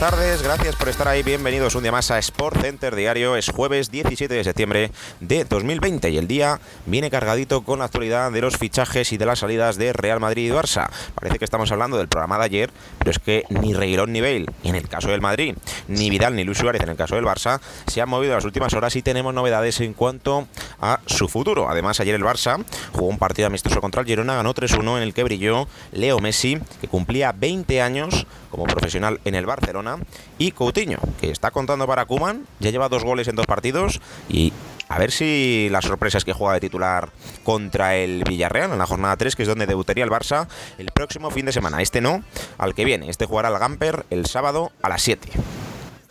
Tardes, gracias por estar ahí, bienvenidos un día más a Sport Center Diario, es jueves 17 de septiembre de 2020 y el día viene cargadito con la actualidad de los fichajes y de las salidas de Real Madrid y Barça. Parece que estamos hablando del programa de ayer, pero es que ni Reguilón ni Bale, en el caso del Madrid, ni Vidal ni Luis Suárez en el caso del Barça, se han movido en las últimas horas y tenemos novedades en cuanto a su futuro. Además, ayer el Barça jugó un partido amistoso contra el Girona, ganó 3-1 en el que brilló Leo Messi, que cumplía 20 años como profesional en el Barcelona, y Coutinho, que está contando para Kuman, ya lleva dos goles en dos partidos y a ver si la sorpresa es que juega de titular contra el Villarreal en la jornada 3, que es donde debutaría el Barça el próximo fin de semana. Este no, al que viene. Este jugará al Gamper el sábado a las 7.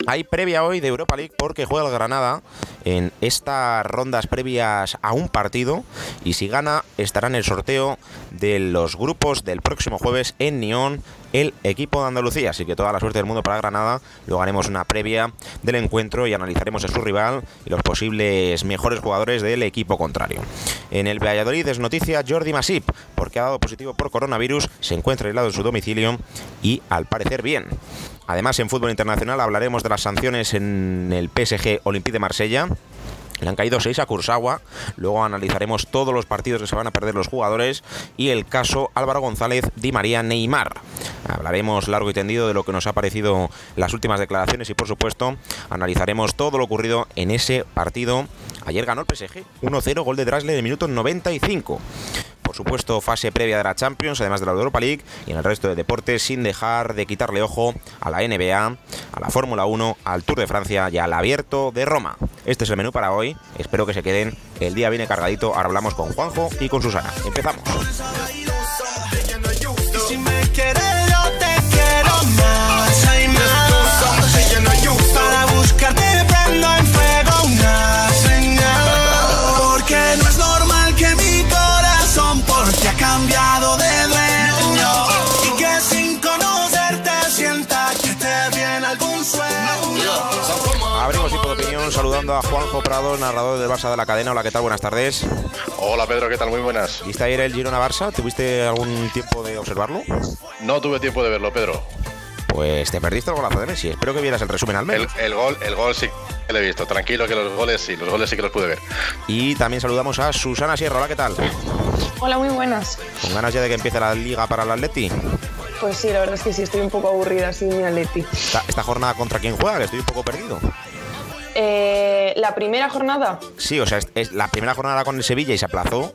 Hay previa hoy de Europa League porque juega el Granada en estas rondas previas a un partido y si gana estará en el sorteo de los grupos del próximo jueves en Nyon el equipo de Andalucía. Así que toda la suerte del mundo para Granada. Luego haremos una previa del encuentro y analizaremos a su rival y los posibles mejores jugadores del equipo contrario. En el Valladolid es noticia Jordi Masip, porque ha dado positivo por coronavirus, se encuentra aislado en su domicilio y al parecer bien. Además, en fútbol internacional hablaremos de las sanciones en el PSG Olympique de Marsella. Le han caído seis a Kursawa. Luego analizaremos todos los partidos que se van a perder los jugadores y el caso Álvaro González Di María Neymar. Hablaremos largo y tendido de lo que nos ha parecido las últimas declaraciones y por supuesto analizaremos todo lo ocurrido en ese partido. Ayer ganó el PSG 1-0 gol de Drasle de minuto 95 por supuesto, fase previa de la Champions, además de la Europa League y en el resto de deportes, sin dejar de quitarle ojo a la NBA, a la Fórmula 1, al Tour de Francia y al Abierto de Roma. Este es el menú para hoy. Espero que se queden. El día viene cargadito. Ahora hablamos con Juanjo y con Susana. Empezamos. Juanjo Prado, narrador del Barça de la cadena. Hola, ¿qué tal? Buenas tardes. Hola Pedro, ¿qué tal? Muy buenas. ¿Viste ayer el Girona Barça? ¿Tuviste algún tiempo de observarlo? No tuve tiempo de verlo, Pedro. Pues te perdiste el golazo de Messi. Espero que vieras el resumen al menos. El, gol, el gol sí que lo he visto. Tranquilo que los goles sí, los goles sí que los pude ver. Y también saludamos a Susana Sierra. Hola, ¿qué tal? Hola, muy buenas. ¿Con ganas ya de que empiece la liga para el Atleti? Pues sí, la verdad es que sí, estoy un poco aburrida sin mi Atleti. Esta, esta jornada contra quién juega, que estoy un poco perdido. Eh, la primera jornada. Sí, o sea, es, es la primera jornada con el Sevilla y se aplazó.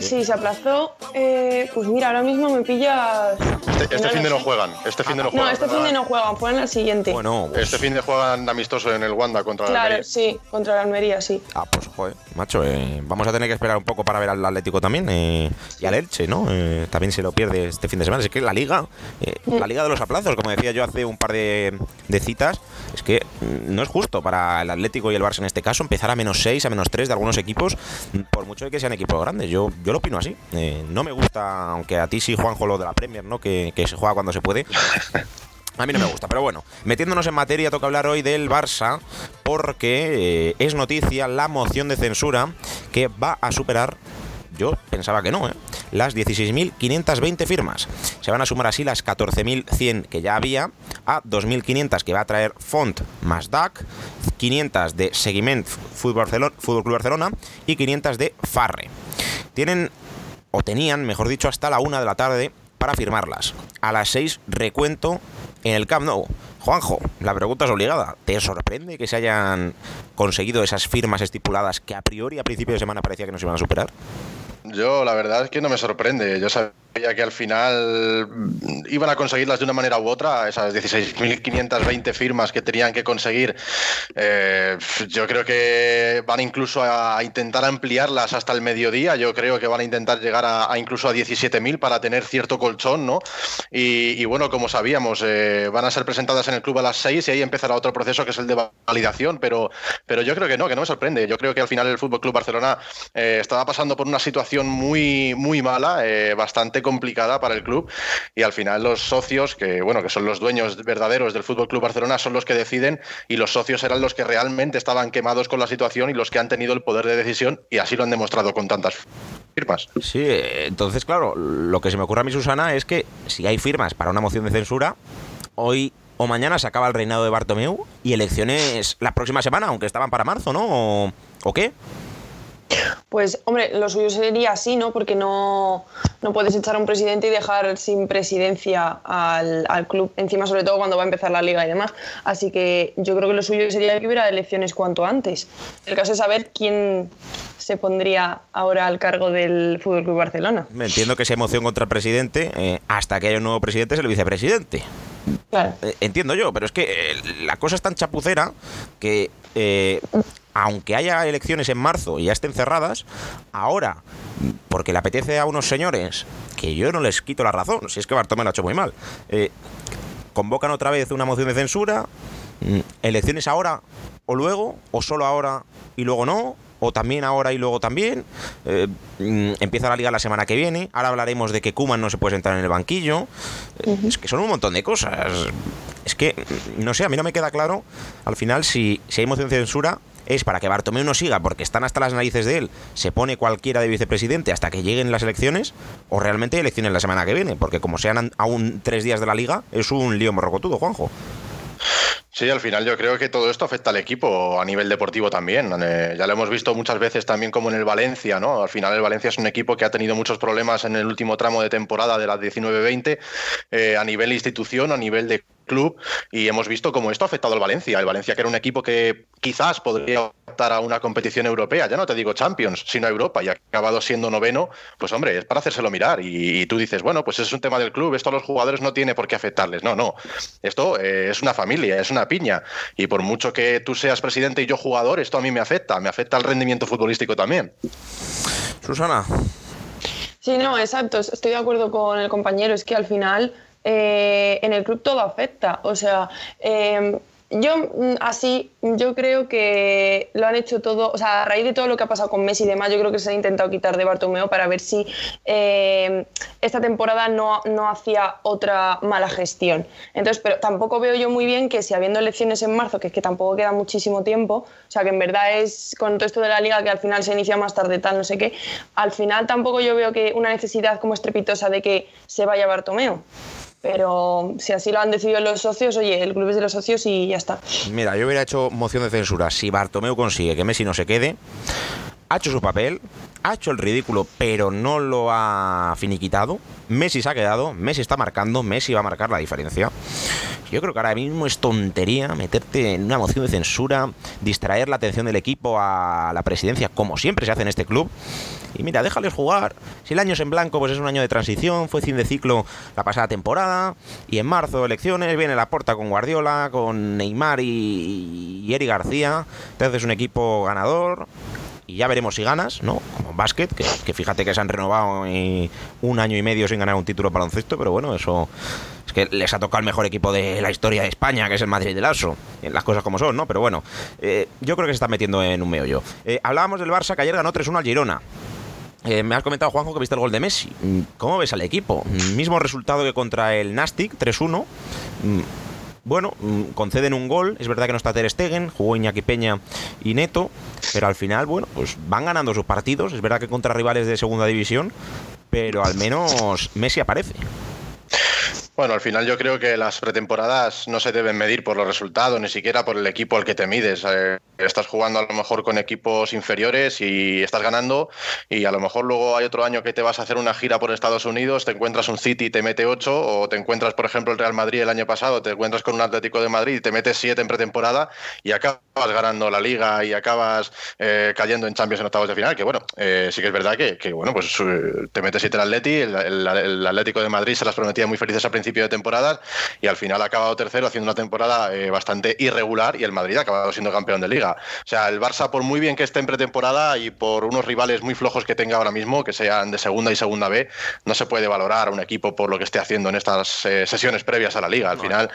Sí, se aplazó. Eh, pues mira, ahora mismo me pillas. Este, este fin de no juegan. Este fin de no juegan. No, este fin de no juegan, juegan al siguiente. Bueno, pues- Este fin de juegan amistoso en el Wanda contra la claro, Almería. sí, contra la Almería, sí. Ah, pues joder, macho, eh, vamos a tener que esperar un poco para ver al Atlético también eh, y al Elche, ¿no? Eh, también se lo pierde este fin de semana. Es que la liga, eh, la liga de los aplazos, como decía yo hace un par de, de citas, es que mm, no es justo para el Atlético y el Barça en este caso empezar a menos 6, a menos 3 de algunos equipos, por mucho de que sean equipos grandes. Yo, yo lo opino así. Eh, no me gusta, aunque a ti sí, Juanjo, lo de la Premier, ¿no? Que, que se juega cuando se puede. A mí no me gusta, pero bueno, metiéndonos en materia, toca hablar hoy del Barça porque eh, es noticia la moción de censura que va a superar yo pensaba que no, ¿eh? las 16.520 firmas. Se van a sumar así las 14.100 que ya había a 2.500 que va a traer Font más DAC, 500 de Seguiment Fútbol, Fútbol Club Barcelona y 500 de Farre. Tienen, o tenían, mejor dicho, hasta la una de la tarde para firmarlas. A las 6 recuento en el Camp Nou. Juanjo, la pregunta es obligada. ¿Te sorprende que se hayan conseguido esas firmas estipuladas que a priori a principio de semana parecía que no se iban a superar? Yo la verdad es que no me sorprende. Yo sabía ya que al final mm, iban a conseguirlas de una manera u otra, esas 16.520 firmas que tenían que conseguir. Eh, yo creo que van incluso a, intentar ampliarlas hasta el mediodía. Yo creo que van a intentar llegar a, incluso a 17.000 para tener cierto colchón, ¿no? Y, bueno, como sabíamos, eh, van a ser presentadas en el club a las 6 y ahí empezará otro proceso que es el de validación, pero, pero yo creo que no, que no me sorprende. Yo creo que al final el Fútbol Club Barcelona eh, estaba pasando por una situación muy, muy mala, bastante complicada para el club y al final los socios, que bueno, que son los dueños verdaderos del Fútbol Club Barcelona, son los que deciden y los socios eran los que realmente estaban quemados con la situación y los que han tenido el poder de decisión y así lo han demostrado con tantas firmas. Sí, entonces claro, lo que se me ocurre a mí Susana es que si hay firmas para una moción de censura, hoy o mañana se acaba el reinado de Bartomeu y elecciones la próxima semana, aunque estaban para marzo, ¿no? ¿O, qué? Pues, hombre, lo suyo sería así, ¿no? Porque no, no puedes echar a un presidente y dejar sin presidencia al, club, encima sobre todo cuando va a empezar la liga y demás. Así que yo creo que lo suyo sería que hubiera elecciones cuanto antes. El caso es saber quién se pondría ahora al cargo del Fútbol Club Barcelona. Me entiendo que esa emoción contra el presidente, eh, hasta que haya un nuevo presidente, es el vicepresidente. Claro. Eh, entiendo yo, pero es que eh, la cosa es tan chapucera que aunque haya elecciones en marzo y ya estén cerradas, ahora, porque le apetece a unos señores, que yo no les quito la razón, si es que Bartomeu lo ha hecho muy mal, eh, convocan otra vez una moción de censura, mm, elecciones ahora o luego, o solo ahora y luego no, o también ahora y luego también. Eh, mm, empieza la liga la semana que viene. Ahora hablaremos de que Kuman no se puede sentar en el banquillo. Eh, es que son un montón de cosas. Es que, no sé, a mí no me queda claro al final si, si hay moción de censura es para que Bartomeu no siga porque están hasta las narices de él, se pone cualquiera de vicepresidente hasta que lleguen las elecciones, o realmente elecciones la semana que viene, porque como sean aún tres días de la liga, es un lío morrocotudo, Juanjo. Sí, al final yo creo que todo esto afecta al equipo a nivel deportivo también. Eh, ya lo hemos visto muchas veces también como en el Valencia, ¿no? Al final el Valencia es un equipo que ha tenido muchos problemas en el último tramo de temporada de la 19-20 eh, a nivel institución, a nivel de club y hemos visto cómo esto ha afectado al Valencia. El Valencia que era un equipo que quizás podría optar a una competición europea, ya no te digo Champions, sino Europa y ha acabado siendo noveno, pues hombre, es para hacérselo mirar y, tú dices, bueno, pues es un tema del club, esto a los jugadores no tiene por qué afectarles. No, no, esto eh, es una familia, es una piña y por mucho que tú seas presidente y yo jugador, esto a mí me afecta, me afecta al rendimiento futbolístico también. Susana. Sí, no, exacto, estoy de acuerdo con el compañero, es que al final eh, en el club todo afecta. O sea, eh, yo mm, así, yo creo que lo han hecho todo, o sea, a raíz de todo lo que ha pasado con Messi y demás, yo creo que se ha intentado quitar de Bartomeo para ver si eh, esta temporada no, no, hacía otra mala gestión. Entonces, pero tampoco veo yo muy bien que si habiendo elecciones en marzo, que es que tampoco queda muchísimo tiempo, o sea, que en verdad es con todo esto de la liga que al final se inicia más tarde, tal, no sé qué, al final tampoco yo veo que una necesidad como estrepitosa de que se vaya Bartomeo. Pero si así lo han decidido los socios, oye, el club es de los socios y ya está. Mira, yo hubiera hecho moción de censura. Si Bartomeu consigue que Messi no se quede, ha hecho su papel, ha hecho el ridículo, pero no lo ha finiquitado. Messi se ha quedado, Messi está marcando, Messi va a marcar la diferencia. Yo creo que ahora mismo es tontería meterte en una moción de censura, distraer la atención del equipo a la presidencia, como siempre se hace en este club. Y mira, déjales jugar. Si el año es en blanco, pues es un año de transición, fue fin de ciclo la pasada temporada. Y en marzo, elecciones, viene la porta con Guardiola, con Neymar y, y Eri García. Entonces, un equipo ganador y ya veremos si ganas, ¿no? Como básquet, que, fíjate que se han renovado un año y medio sin ganar un título baloncesto, pero bueno, eso es que les ha tocado el mejor equipo de la historia de España, que es el Madrid del Aso. Las cosas como son, ¿no? Pero bueno, eh, yo creo que se está metiendo en un meollo. Eh, hablábamos del Barça que ayer ganó 3-1 al Girona. Eh, me has comentado, Juanjo, que viste el gol de Messi. ¿Cómo ves al equipo? Mismo resultado que contra el Nastic, 3-1 bueno, mm, conceden un gol. Es verdad que no está Ter Stegen, jugó Iñaki Peña y Neto, pero al final, bueno, pues van ganando sus partidos. Es verdad que contra rivales de segunda división, pero al menos Messi aparece. Bueno, al final yo creo que las pretemporadas no se deben medir por los resultados, ni siquiera por el equipo al que te mides. Eh, estás jugando a lo mejor con equipos inferiores y estás ganando y a lo mejor luego hay otro año que te vas a hacer una gira por Estados Unidos, te encuentras un City y te mete 8 o te encuentras, por ejemplo, el Real Madrid el año pasado, te encuentras con un Atlético de Madrid y te metes 7 en pretemporada y acabas ganando la liga y acabas eh, cayendo en Champions en octavos de final, que bueno, eh, sí que es verdad que, bueno, pues te metes 7 el Atleti, el, Atlético de Madrid se las prometía muy felices al principio de temporada y al final ha acabado tercero haciendo una temporada eh, bastante irregular y el Madrid ha acabado siendo campeón de liga. O sea, el Barça, por muy bien que esté en pretemporada y por unos rivales muy flojos que tenga ahora mismo, que sean de segunda y segunda B, no se puede valorar a un equipo por lo que esté haciendo en estas eh, sesiones previas a la liga. Al final,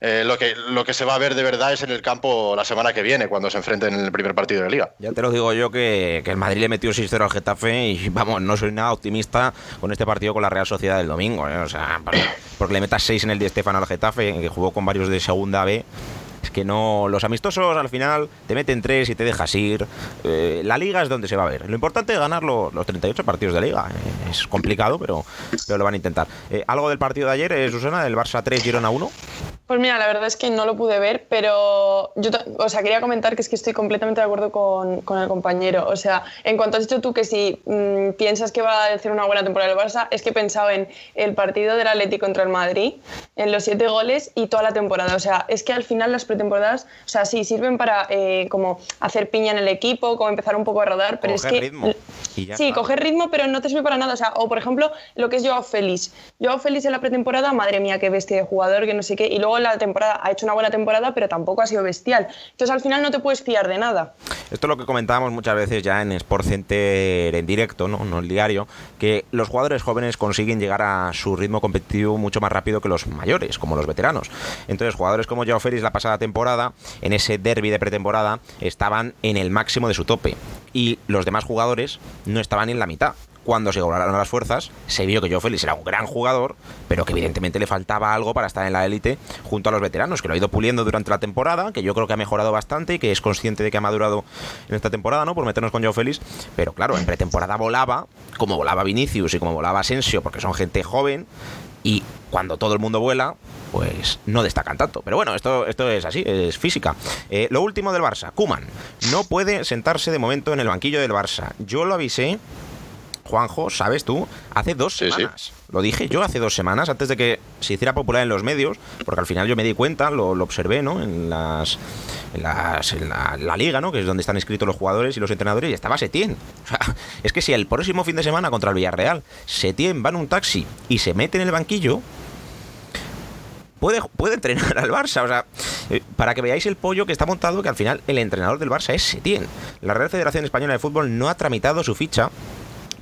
eh, lo, que, lo que se va a ver de verdad es en el campo la semana que viene, cuando se enfrenten en el primer partido de liga. Ya te lo digo yo que, que el Madrid le metió 6-0 al Getafe y vamos, no soy nada optimista con este partido con la Real Sociedad del domingo. O sea, porque le metas 6 en el Di Stefano al Getafe, que jugó con varios de segunda B. Es que no. Los amistosos al final te meten 3 y te dejas ir. Eh, la liga es donde se va a ver. Lo importante es ganar los, los 38 partidos de liga. Eh, es complicado, pero, pero lo van a intentar. Eh, ¿Algo del partido de ayer, eh, Susana? ¿Del Barça 3, Girona 1? Pues mira, la verdad es que no lo pude ver, pero yo, o sea, quería comentar que es que estoy completamente de acuerdo con, con el compañero. O sea, en cuanto has dicho tú que si mmm, piensas que va a hacer una buena temporada el Barça, es que he pensado en el partido del Atlético contra el Madrid, en los siete goles y toda la temporada. O sea, es que al final las pretemporadas, o sea, sí sirven para eh, como hacer piña en el equipo, como empezar un poco a rodar, pero coger es que ritmo. Y ya sí, está. coger ritmo, pero no te sirve para nada. O sea, o por ejemplo, lo que es Joao Félix. Joao Félix en la pretemporada, madre mía, qué bestia de jugador, que no sé qué. Y luego la temporada ha hecho una buena temporada, pero tampoco ha sido bestial. Entonces al final no te puedes fiar de nada. Esto es lo que comentábamos muchas veces ya en Sport Center en directo, ¿no? no el diario, que los jugadores jóvenes consiguen llegar a su ritmo competitivo mucho más rápido que los mayores, como los veteranos. Entonces, jugadores como Joao Félix la pasada temporada, en ese derby de pretemporada, estaban en el máximo de su tope. Y los demás jugadores no estaban en la mitad cuando se cobraron las fuerzas, se vio que Joe Félix era un gran jugador, pero que evidentemente le faltaba algo para estar en la élite junto a los veteranos, que lo ha ido puliendo durante la temporada, que yo creo que ha mejorado bastante y que es consciente de que ha madurado en esta temporada, ¿no? Por meternos con Joe Félix, pero claro, en pretemporada volaba, como volaba Vinicius y como volaba Asensio, porque son gente joven, y cuando todo el mundo vuela, pues no destacan tanto. Pero bueno, esto, esto es así, es física. Eh, lo último del Barça, Kuman no puede sentarse de momento en el banquillo del Barça. Yo lo avisé Juanjo, sabes tú, hace dos Sí, sí. semanas. Lo dije yo hace dos semanas, antes de que se hiciera popular en los medios, porque al final yo me di cuenta, lo, lo observé, ¿no? En las. En, las, en la, la liga, ¿no? Que es donde están inscritos los jugadores y los entrenadores, y estaba Setién. O sea, es que si el próximo fin de semana contra el Villarreal, Setién va en un taxi y se mete en el banquillo, puede, puede entrenar al Barça. O sea, eh, para que veáis el pollo que está montado, que al final el entrenador del Barça es Setién. La Real Federación Española de Fútbol no ha tramitado su ficha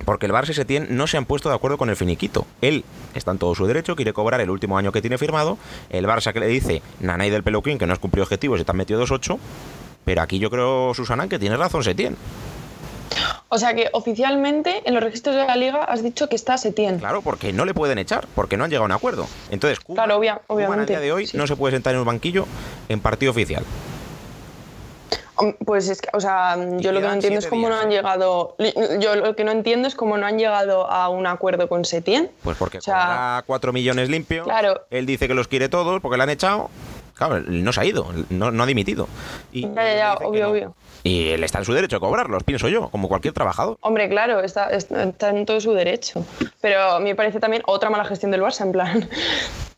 porque el Barça y Setién no se han puesto de acuerdo con el finiquito. Él está en todo su derecho, quiere cobrar el último año que tiene firmado. El Barça que le dice, Nanay del Peluquín, que no has cumplido objetivos y te han metido 2-8. Pero aquí yo creo, Susana, que tiene razón Setién. O sea que oficialmente en los registros de la liga has dicho que está Setién. Claro, porque no le pueden echar, porque no han llegado a un acuerdo. Entonces, Koeman- Claro, obvia- obviamente, día de hoy sí. no se puede sentar en un banquillo en partido oficial. Hom- Pues es que, o sea, yo lo que no entiendo es cómo no han ¿eh? llegado. Yo lo que no entiendo es cómo no han llegado a un acuerdo con Setién. Pues porque O sea, cobra 4 millones limpios. Claro. Él dice que los quiere todos porque le han echado. Claro, él no se ha ido, no, no ha dimitido. Y, Ya, ya, obvio, no. obvio. Y él está en su derecho a cobrarlos, pienso yo, como cualquier trabajador. Hombre, claro, está, está- está en todo su derecho. Pero a mí me parece también otra mala gestión del Barça, en plan,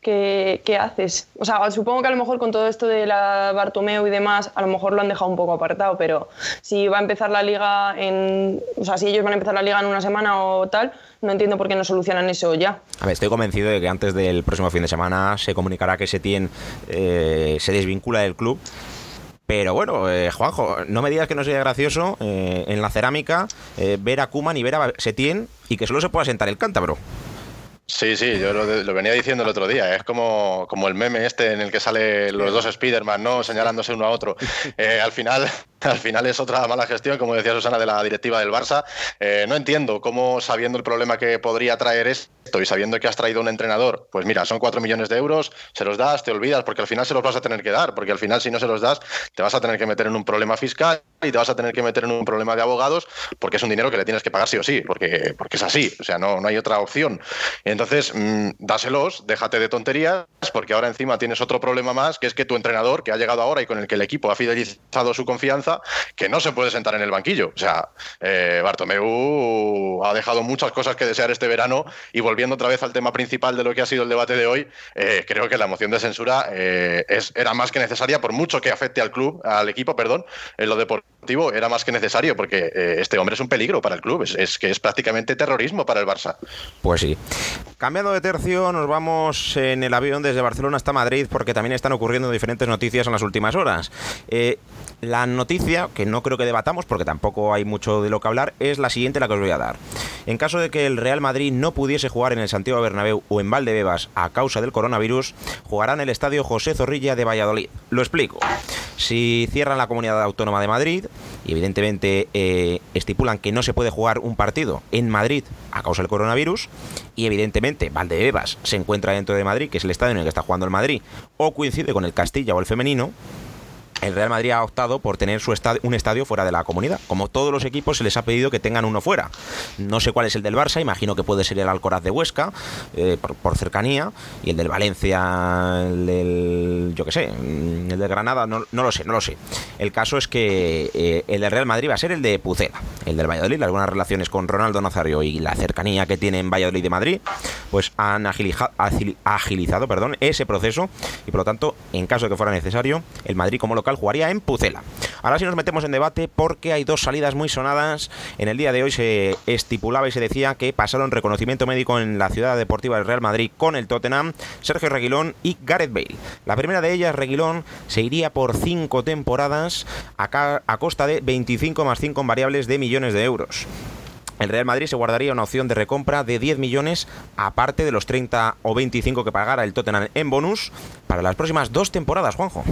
¿qué, haces? O sea, supongo que a lo mejor con todo esto de la Bartomeu y demás, a lo mejor lo han dejado un poco apartado, pero si va a empezar la liga en. O sea, si ellos van a empezar la liga en una semana o tal, no entiendo por qué no solucionan eso ya. A ver, estoy convencido de que antes del próximo fin de semana se comunicará que Setién eh, se desvincula del club. Pero bueno, eh, Juanjo, no me digas que no sería gracioso eh, en la cerámica eh, ver a Kuman y ver a Setién y que solo se pueda sentar el cántabro. Sí, sí, yo lo, lo venía diciendo el otro día. Es como, como el meme este en el que salen los dos Spiderman, ¿no? Señalándose uno a otro. Eh, al final, al final es otra mala gestión, como decía Susana, de la directiva del Barça. Eh, no entiendo cómo, sabiendo el problema que podría traer esto y sabiendo que has traído un entrenador, pues mira, son 4 millones de euros, se los das, te olvidas, porque al final se los vas a tener que dar, porque al final si no se los das, te vas a tener que meter en un problema fiscal y te vas a tener que meter en un problema de abogados, porque es un dinero que le tienes que pagar sí o sí, porque, porque es así, o sea, no, no hay otra opción. Entonces, mmm, dáselos, déjate de tonterías, porque ahora encima tienes otro problema más, que es que tu entrenador, que ha llegado ahora y con el que el equipo ha fidelizado su confianza, que no se puede sentar en el banquillo. O sea, eh, Bartomeu ha dejado muchas cosas que desear este verano y volviendo otra vez al tema principal de lo que ha sido el debate de hoy, eh, creo que la moción de censura eh, es, era más que necesaria, por mucho que afecte al club, al equipo, perdón, en lo deportivo, era más que necesario, porque eh, este hombre es un peligro para el club, es, es, que es prácticamente terrorismo para el Barça. Pues sí. Cambiando de tercio, nos vamos en el avión desde Barcelona hasta Madrid, porque también están ocurriendo diferentes noticias en las últimas horas. Eh, la noticia, que no creo que debatamos porque tampoco hay mucho de lo que hablar, es la siguiente la que os voy a dar. En caso de que el Real Madrid no pudiese jugar en el Santiago Bernabéu o en Valdebebas a causa del coronavirus, jugará en el estadio José Zorrilla de Valladolid. Lo explico. Si cierran la comunidad autónoma de Madrid y evidentemente eh, estipulan que no se puede jugar un partido en Madrid a causa del coronavirus y evidentemente Valdebebas se encuentra dentro de Madrid, que es el estadio en el que está jugando el Madrid, o coincide con el Castilla o el femenino, el Real Madrid ha optado por tener su estadio, un estadio fuera de la comunidad. Como todos los equipos se les ha pedido que tengan uno fuera. No sé cuál es el del Barça, imagino que puede ser el Alcoraz de Huesca, eh, por, por, cercanía, y el del Valencia, el del, yo qué sé, el de Granada, no, no, lo sé, no lo sé. El caso es que eh, el del Real Madrid va a ser el de Pucela, el del Valladolid, algunas relaciones con Ronaldo Nazario y la cercanía que tiene en Valladolid de Madrid, pues han agilizado, agilizado perdón, ese proceso y por lo tanto, en caso de que fuera necesario, el Madrid como local jugaría en Pucela. Ahora sí nos metemos en debate porque hay dos salidas muy sonadas. En el día de hoy se estipulaba y se decía que pasaron reconocimiento médico en la ciudad deportiva del Real Madrid con el Tottenham, Sergio Reguilón y Gareth Bale. La primera de ellas, Reguilón, se iría por cinco temporadas a, costa de 25 más 5 variables de millones de euros. El Real Madrid se guardaría una opción de recompra de 10 millones, aparte de los 30 o 25 que pagara el Tottenham en bonus, para las próximas dos temporadas, Juanjo.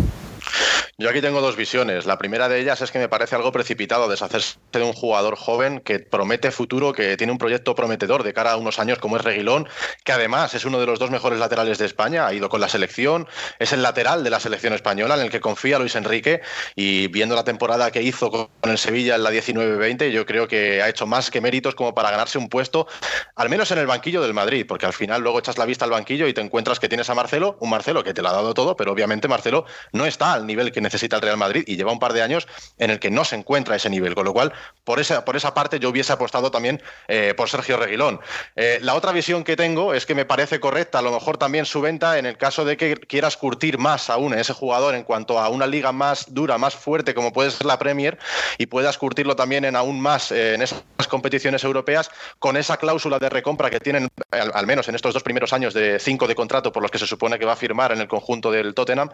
Yo aquí tengo dos visiones. La primera de ellas es que me parece algo precipitado deshacerse de un jugador joven que promete futuro, que tiene un proyecto prometedor de cara a unos años como es Reguilón, que además es uno de los dos mejores laterales de España, ha ido con la selección, es el lateral de la selección española en el que confía Luis Enrique y viendo la temporada que hizo con el Sevilla en la 19-20, yo creo que ha hecho más que méritos como para ganarse un puesto, al menos en el banquillo del Madrid, porque al final luego echas la vista al banquillo y te encuentras que tienes a Marcelo, un Marcelo que te lo ha dado todo, pero obviamente Marcelo no está al nivel que necesita el Real Madrid y lleva un par de años en el que no se encuentra ese nivel, con lo cual por esa, por esa parte yo hubiese apostado también eh, por Sergio Reguilón. Eh, la otra visión que tengo es que me parece correcta a lo mejor también su venta en el caso de que quieras curtir más aún en ese jugador en cuanto a una liga más dura, más fuerte como puede ser la Premier y puedas curtirlo también en aún más eh, en esas competiciones europeas con esa cláusula de recompra que tienen al, al menos en estos dos primeros años de cinco de contrato por los que se supone que va a firmar en el conjunto del Tottenham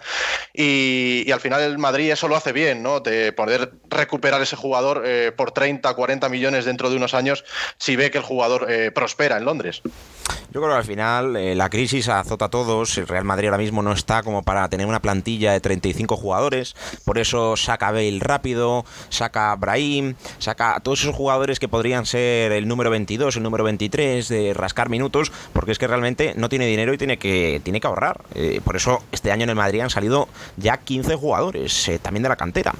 y, y al final el Madrid eso lo hace bien, ¿no? De poder recuperar ese jugador eh, por 30, 40 millones dentro de unos años si ve que el jugador eh, prospera en Londres. Yo creo que al final eh, la crisis azota a todos. El Real Madrid ahora mismo no está como para tener una plantilla de 35 jugadores. Por eso saca Bale rápido, saca Brahim, saca a todos esos jugadores que podrían ser el número 22, el número 23, de rascar minutos, porque es que realmente no tiene dinero y tiene que, tiene que ahorrar. Eh, por eso este año en el Madrid han salido ya 15 jugadores, eh, también de la cantera.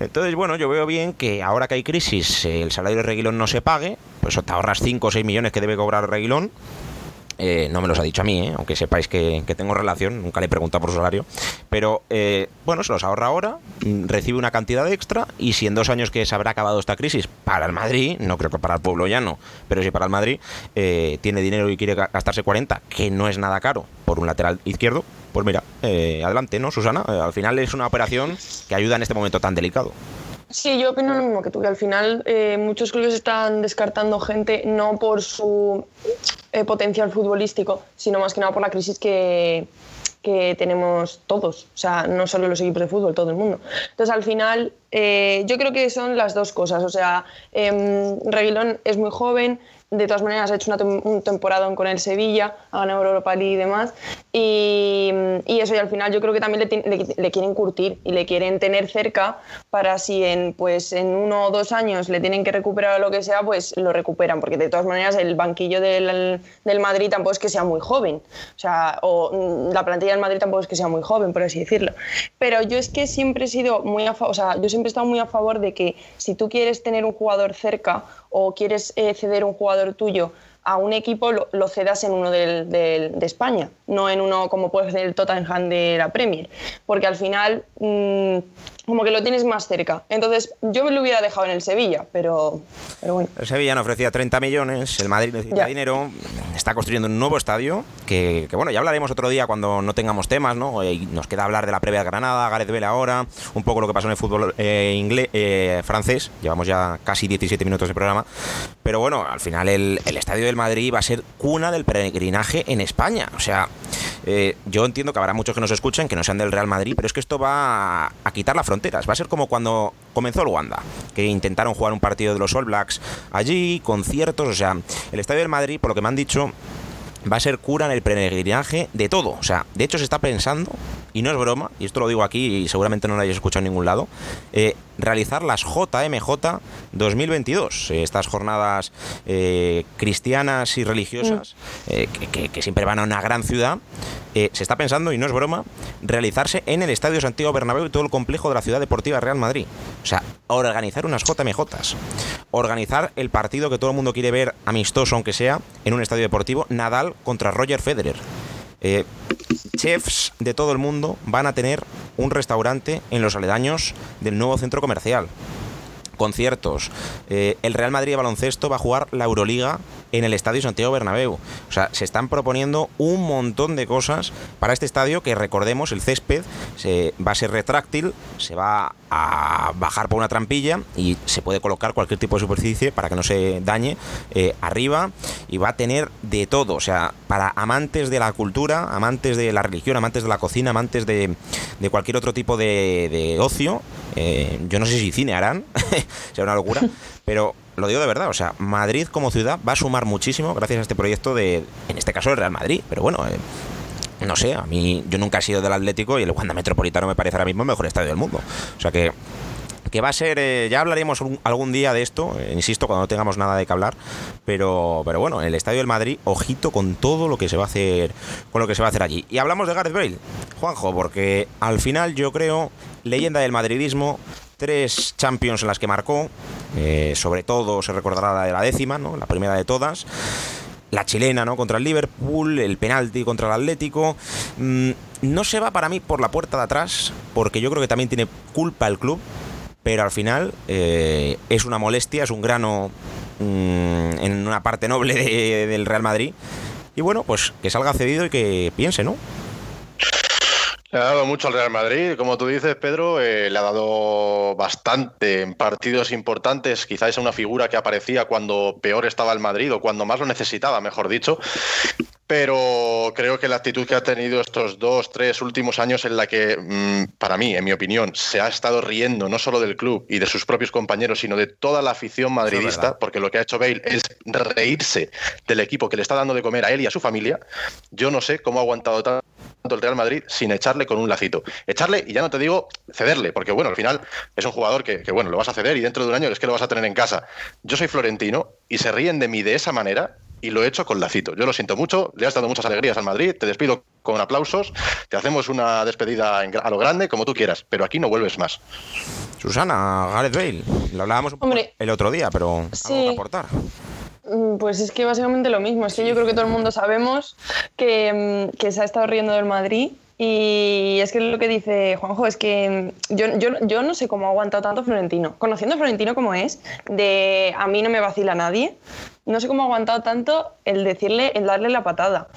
Entonces, bueno, yo veo bien que ahora que hay crisis, el salario de Reguilón no se pague, pues te ahorras 5 o 6 millones que debe cobrar Reguilón. Eh, no me los ha dicho a mí, ¿eh? aunque sepáis que, tengo relación, nunca le he preguntado por su salario. Pero eh, bueno, se los ahorra ahora, recibe una cantidad extra y si en dos años que se habrá acabado esta crisis para el Madrid, no creo que para el pueblo ya no, pero si para el Madrid eh, tiene dinero y quiere gastarse 40, que no es nada caro por un lateral izquierdo, pues mira, adelante, ¿no, Susana? al final es una operación que ayuda en este momento tan delicado. Sí, yo opino lo mismo que tú, que al final eh, muchos clubes están descartando gente no por su eh, potencial futbolístico, sino más que nada por la crisis que, que, tenemos todos, o sea, no solo los equipos de fútbol, todo el mundo. Entonces, al final, eh, yo creo que son las dos cosas, o sea, eh, Reguilón es muy joven, de todas maneras ha hecho una un temporada con el Sevilla, ha ganado Europa League y demás. Y, y eso, y al final yo creo que también le, le- quieren curtir y le quieren tener cerca para si en, pues, en uno o dos años le tienen que recuperar lo que sea, pues lo recuperan. Porque de todas maneras el banquillo del, del Madrid tampoco es que sea muy joven. O sea, o mm, la plantilla del Madrid tampoco es que sea muy joven, por así decirlo. Pero yo es que siempre he sido muy a o sea, yo siempre he estado muy a favor de que si tú quieres tener un jugador cerca o quieres eh, ceder un jugador tuyo a un equipo, lo, cedas en uno del- del- de España, no en uno como puede ser el Tottenham de la Premier. Porque al final, mm, como que lo tienes más cerca. Entonces, yo me lo hubiera dejado en el Sevilla, pero, pero bueno. El Sevilla no ofrecía 30 millones, el Madrid necesita Ya. dinero, está construyendo un nuevo estadio, que, que, bueno, ya hablaremos otro día cuando no tengamos temas, ¿no? Y nos queda hablar de la previa de Granada, Gareth Bale ahora, un poco lo que pasó en el fútbol eh, inglés, eh, francés, llevamos ya casi 17 minutos de programa, pero bueno, al final el, el estadio del Madrid va a ser cuna del peregrinaje en España, o sea, eh, yo entiendo que habrá muchos que nos escuchen que no sean del Real Madrid, pero es que esto va a, a quitar las Va a ser como cuando comenzó el Wanda, que intentaron jugar un partido de los All Blacks allí, conciertos, o sea, el Estadio del Madrid, por lo que me han dicho, va a ser cura en el peregrinaje de todo. O sea, de hecho se está pensando, y no es broma, y esto lo digo aquí y seguramente no lo hayáis escuchado en ningún lado, eh, realizar las JMJ 2022, eh, estas jornadas eh, cristianas y religiosas eh, que, que- que siempre van a una gran ciudad. se está pensando, y no es broma, realizarse en el Estadio Santiago Bernabéu y todo el complejo de la Ciudad Deportiva Real Madrid. O sea, organizar unas JMJs, organizar el partido que todo el mundo quiere ver amistoso, aunque sea, en un estadio deportivo, Nadal contra Roger Federer. Eh, chefs de todo el mundo van a tener un restaurante en los aledaños del nuevo centro comercial. Conciertos. Eh, el Real Madrid baloncesto va a jugar la Euroliga en el Estadio Santiago Bernabéu. O sea, se están proponiendo un montón de cosas para este estadio que recordemos, el césped se, va a ser retráctil, se va a bajar por una trampilla y se puede colocar cualquier tipo de superficie para que no se dañe eh, arriba y va a tener de todo. O sea, para amantes de la cultura, amantes de la religión, amantes de la cocina, amantes de, de cualquier otro tipo de, de ocio, eh, yo no sé si cine harán, será una locura, pero lo digo de verdad, o sea, Madrid como ciudad va a sumar muchísimo gracias a este proyecto de, en este caso, el Real Madrid, pero bueno, eh, no sé, a mí yo nunca he sido del Atlético y el Wanda Metropolitano me parece ahora mismo el mejor estadio del mundo. O sea que que va a ser, eh, ya hablaremos algún día de esto, eh, insisto, cuando no tengamos nada de que hablar, pero, pero bueno, el Estadio del Madrid, ojito con todo lo que se va a hacer, con lo que se va a hacer allí. Y hablamos de Gareth Bale, Juanjo, porque al final yo creo, leyenda del madridismo, tres Champions en las que marcó, eh, sobre todo se recordará la de la décima, ¿no? la primera de todas, la chilena, ¿no? Contra el Liverpool, el penalti contra el Atlético. Mm, no se va para mí por la puerta de atrás, porque yo creo que también tiene culpa el club, pero al final eh, es una molestia, es un grano mm, en una parte noble de- del Real Madrid. Y bueno, pues que salga cedido y que piense, ¿no? Le ha dado mucho al Real Madrid, como tú dices, Pedro, eh, le ha dado bastante en partidos importantes, quizás es una figura que aparecía cuando peor estaba el Madrid o cuando más lo necesitaba, mejor dicho. Pero creo que la actitud que ha tenido estos dos, tres últimos años en la que, mm, para mí, en mi opinión, se ha estado riendo no solo del club y de sus propios compañeros, sino de toda la afición madridista, porque lo que ha hecho Bale es reírse del equipo que le está dando de comer a él y a su familia. Yo no sé cómo ha aguantado tanto el Real Madrid sin echarle con un lacito. Echarle, y ya no te digo cederle, porque bueno, al final es un jugador que, que, bueno, lo vas a ceder y dentro de un año es que lo vas a tener en casa. Yo soy florentino y se ríen de mí de esa manera y lo he hecho con lacito. Yo lo siento mucho, le has dado muchas alegrías al Madrid, te despido con aplausos, te hacemos una despedida a lo grande, como tú quieras, pero aquí no vuelves más. Susana, Gareth Bale, lo hablábamos un poco Hombre, el otro día, pero algo que aportar. Mm, Pues es que básicamente lo mismo. Es que yo creo que todo el mundo sabemos que, mm, que se ha estado riendo del Madrid. Y es que lo que dice Juanjo es que mm, yo, yo, yo no sé cómo ha aguantado tanto Florentino. Conociendo a Florentino como es, de a mí no me vacila nadie, no sé cómo ha aguantado tanto el decirle, el darle la patada.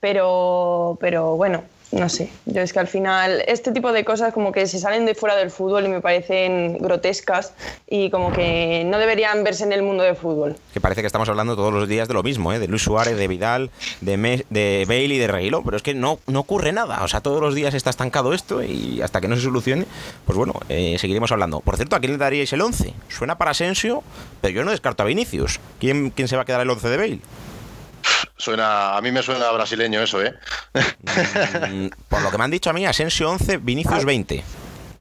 Pero, pero bueno, no sé, yo es que al final este tipo de cosas como que se salen de fuera del fútbol y me parecen grotescas y como que no deberían verse en el mundo del fútbol. Que parece que estamos hablando todos los días de lo mismo, ¿eh? de Luis Suárez, de Vidal, de, Me- de Bale y de Reguilón, pero es que no, no ocurre nada. O sea, todos los días está estancado esto y hasta que no se solucione, pues bueno, eh, seguiremos hablando. Por cierto, ¿a quién le daríais el 11? Suena para Asensio, pero yo no descarto a Vinicius. ¿Quién, quién se va a quedar el 11 de Bale? Suena, a mí me suena brasileño eso, ¿eh? Mm, por lo que me han dicho a mí, Asensio 11, Vinicius 20.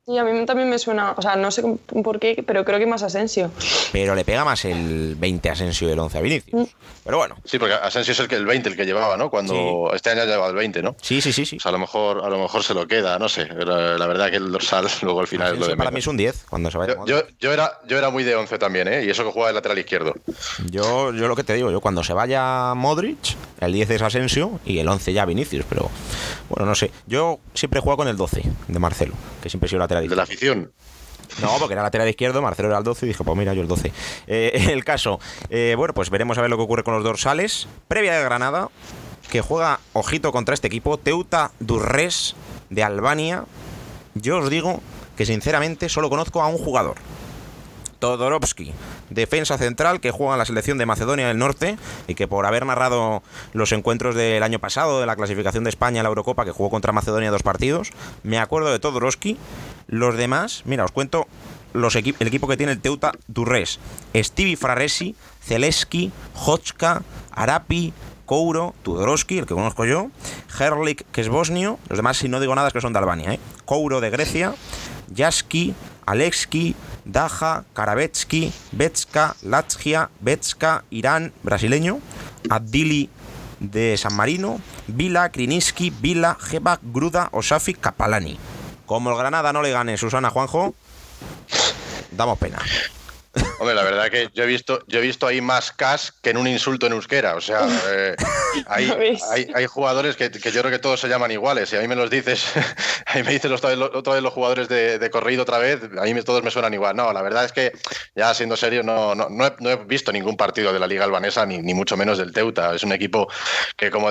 Y a mí también me suena, o sea, no sé por qué, pero creo que más Asensio. Pero le pega más el 20 a Asensio y el 11 a Vinicius. Pero bueno, Sí, porque Asensio es el que el 20 el que llevaba, ¿no? Cuando este año ha llevado el 20, ¿no? sí, sí, sí, sí. Pues a lo mejor, a lo mejor se lo queda, no sé. La, la verdad que el dorsal luego al final es lo Asensio de para mí es un 10 cuando se vaya. Yo, yo, yo era, yo era muy de 11 también, ¿eh? Y eso que juega de lateral izquierdo. Yo, yo lo que te digo, yo cuando se vaya Modric, el 10 es Asensio y el 11 ya Vinicius, pero bueno, no sé. Yo siempre he jugado con el 12 de Marcelo, que siempre he sido lateral De la afición. No, porque era lateral izquierdo, Marcelo era el 12 y dije, pues mira, yo el 12. Eh, el caso, eh, bueno, pues veremos a ver lo que ocurre con los dorsales. Previa de Granada, que juega, ojito contra este equipo, Teuta Durres de Albania. Yo os digo que sinceramente solo conozco a un jugador. Todorovsky, defensa central que juega en la selección de Macedonia del Norte y que por haber narrado los encuentros del año pasado de la clasificación de España a la Eurocopa que jugó contra Macedonia dos partidos, me acuerdo de Todorovsky. Los demás, mira, os cuento los equi- el equipo que tiene el Teuta Durres. Stevie Fraresi, Zeleski, Hochka, Arapi, Kouro, Tudorowski, el que conozco yo, Herlik, que es bosnio, los demás si no digo nada es que son de Albania, ¿eh? Kouro de Grecia, Jaski, Alexki, Daja, Karabetsky, Betska, Latzgia, Betska, Irán, brasileño, Abdili de San Marino, Vila, Kriniski, Vila, Jebak, Gruda, Osafi, Kapalani. Como el Granada no le gane Susana Juanjo, damos pena. Hombre, la verdad que yo he visto, yo he visto ahí más cash que en un insulto en euskera. O sea, eh, hay, hay, hay jugadores que, que yo creo que todos se llaman iguales. Y a mí me los dices, a mí me dicen otra vez, otra vez los jugadores de, de corrido otra vez, a mí todos me suenan igual. No, la verdad es que, ya siendo serio, no, no, no he, no he visto ningún partido de la Liga Albanesa, ni, ni mucho menos del Teuta. Es un equipo que, como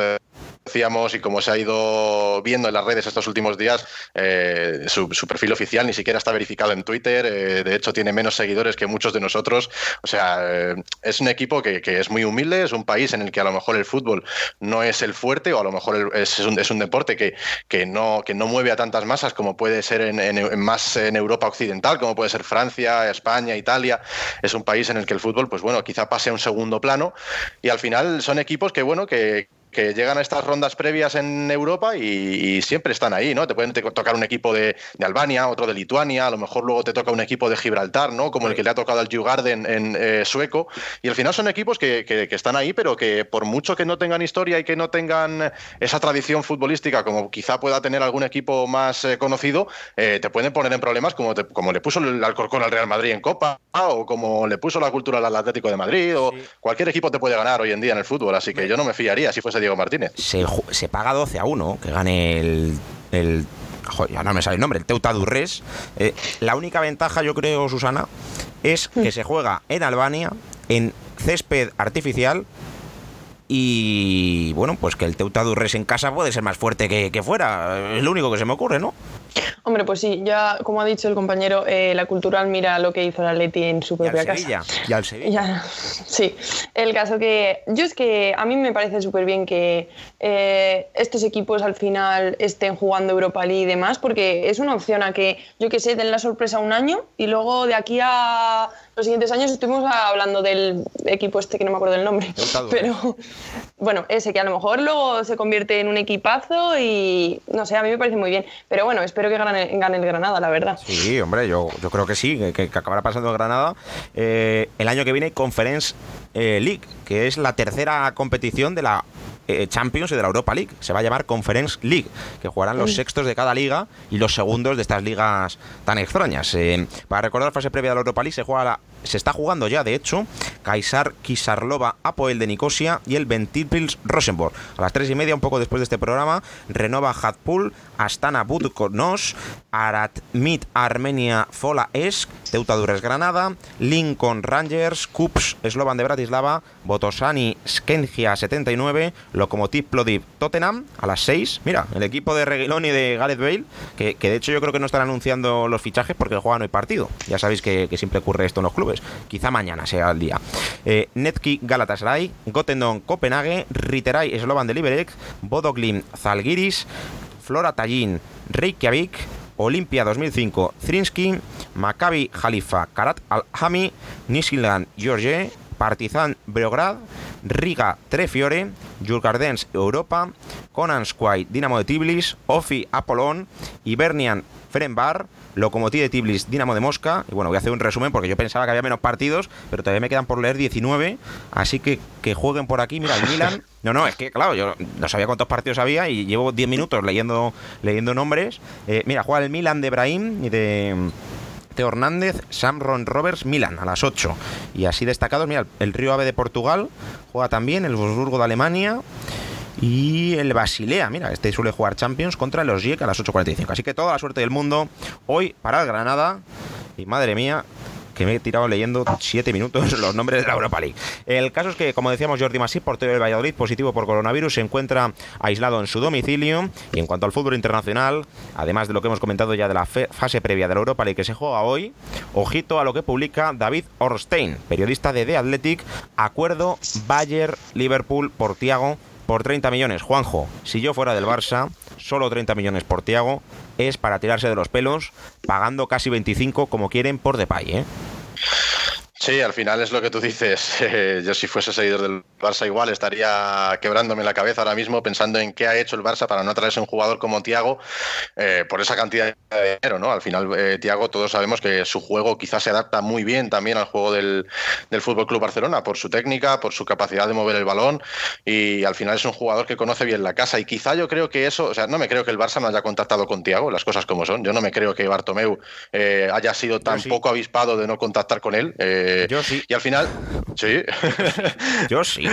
decíamos y como se ha ido viendo en las redes estos últimos días, eh, su, su perfil oficial ni siquiera está verificado en Twitter. eh, de hecho, tiene menos seguidores que muchos de nosotros. O sea, eh, es un equipo que, que es muy humilde, es un país en el que a lo mejor el fútbol no es el fuerte o a lo mejor es, un, es un deporte que, que, no, que no mueve a tantas masas como puede ser en, en- en más en Europa occidental, como puede ser Francia, España, Italia. Es un país en el que el fútbol, pues bueno, quizá pase a un segundo plano y al final son equipos que, bueno, que que llegan a estas rondas previas en Europa y, y siempre están ahí, ¿no? Te pueden te- tocar un equipo de, de Albania, otro de Lituania, a lo mejor luego te toca un equipo de Gibraltar, ¿no? Como el que le ha tocado al Djurgården en eh, sueco. Y al final son equipos que, que- que están ahí, pero que por mucho que no tengan historia y que no tengan esa tradición futbolística como quizá pueda tener algún equipo más eh, conocido, eh, te pueden poner en problemas como, te- como le puso el Alcorcón al Real Madrid en Copa o como le puso la cultura al Atlético de Madrid o cualquier equipo te puede ganar hoy en día en el fútbol. Así que yo no me fiaría si fuese Diego Martínez. se, se paga 12 a 1 que gane el. el joder, ya no me sale el nombre, el Teuta Durres. Eh, la única ventaja, yo creo, Susana, es que se juega en Albania, en césped artificial. Y bueno, pues que el Teuta Durres en casa puede ser más fuerte que, que fuera. Es lo único que se me ocurre, ¿no? Hombre, pues sí, ya como ha dicho el compañero, eh, la cultural mira lo que hizo el Atleti en su Y al propia Sevilla. casa. Y al Sevilla. Ya, sí, el caso que yo es que a mí me parece súper bien que eh, estos equipos al final estén jugando Europa League y demás, porque es una opción a que, yo que sé, den la sorpresa un año y luego de aquí a los siguientes años estuvimos hablando del equipo este que no me acuerdo el nombre, pero bueno, ese que a lo mejor luego se convierte en un equipazo y no sé, a mí me parece muy bien, pero bueno, espero que gane, gane el Granada, la verdad. Sí, hombre, yo, yo creo que sí, que, que acabará pasando el Granada. Eh, el año que viene Conference eh, League, que es la tercera competición de la eh, Champions y de la Europa League. Se va a llamar Conference League, que jugarán los sextos de cada liga y los segundos de estas ligas tan extrañas. Eh, para recordar fase previa de la Europa League se juega la se está jugando ya, de hecho, Kaisar Kisarlova Apoel de Nicosia y el Ventipils Rosenborg. A las tres y media, un poco después de este programa, Renova Hatpul, Astana Budkonos, Aratmit Armenia Fola Esk, Teuta Dures Granada, Lincoln Rangers, Kups Slovan de Bratislava, Botosani Skengia 79, Lokomotiv Plodiv Tottenham a las 6. Mira, el equipo de Reguilón y de Gareth Bale, que, de hecho yo creo que no están anunciando los fichajes porque juegan hoy partido. Ya sabéis que siempre ocurre esto en los clubes. Quizá mañana sea el día. Eh, Netki Galatasaray, Gotendon Copenhague, Riteray Slovan de Liberec, Bodoglim Zalgiris, Flora Tallinn Reykjavik, Olimpia 2005 Zrinski, Maccabi Halifa Karat Al-Hami, Nishiland George, Partizan Beograd, Riga Trefiore, Jurgardens Europa, Conan Squai Dinamo de Tbilisi, Ofi Apollon, Ibernian Ferenbar, Lokomotiv de Tbilisi, Dinamo de Mosca. Y bueno, voy a hacer un resumen porque yo pensaba que había menos partidos, pero todavía me quedan por leer 19. Así que que jueguen por aquí. Mira, el Milan. No, no, es que claro, yo no sabía cuántos partidos había y llevo 10 minutos leyendo, leyendo nombres. Eh, mira, juega el Milan de Brahim y de. Teo Hernández, Samron Roberts, Milan a las 8. Y así destacados, mira, el Río Ave de Portugal juega también, el Wolfsburgo de Alemania. Y el Basilea, mira, este suele jugar Champions contra los Osijek a las 8.45. Así que toda la suerte del mundo hoy para el Granada. Y madre mía, que me he tirado leyendo 7 minutos los nombres de la Europa League. El caso es que, como decíamos, Jordi Masip, portero del Valladolid, positivo por coronavirus, se encuentra aislado en su domicilio. Y en cuanto al fútbol internacional, además de lo que hemos comentado ya de la fase previa de la Europa League que se juega hoy, ojito a lo que publica David Orstein, periodista de The Athletic, acuerdo Bayer-Liverpool por Tiago por 30 millones. Juanjo, si yo fuera del Barça, solo 30 millones por Tiago es para tirarse de los pelos, pagando casi 25 como quieren por Depay, ¿eh? Sí, al final es lo que tú dices. Eh, yo si fuese seguidor del Barça igual estaría quebrándome la cabeza ahora mismo pensando en qué ha hecho el Barça para no traerse un jugador como Tiago eh, por esa cantidad de dinero, ¿no? Al final eh, Tiago todos sabemos que su juego quizás se adapta muy bien también al juego del, del Fútbol Club Barcelona por su técnica, por su capacidad de mover el balón y al final es un jugador que conoce bien la casa y quizá yo creo que eso, o sea, no me creo que el Barça no haya contactado con Tiago, las cosas como son. Yo no me creo que Bartomeu haya sido tan sí. poco avispado de no contactar con él. Yo sí. Y al final, sí. Yo sí.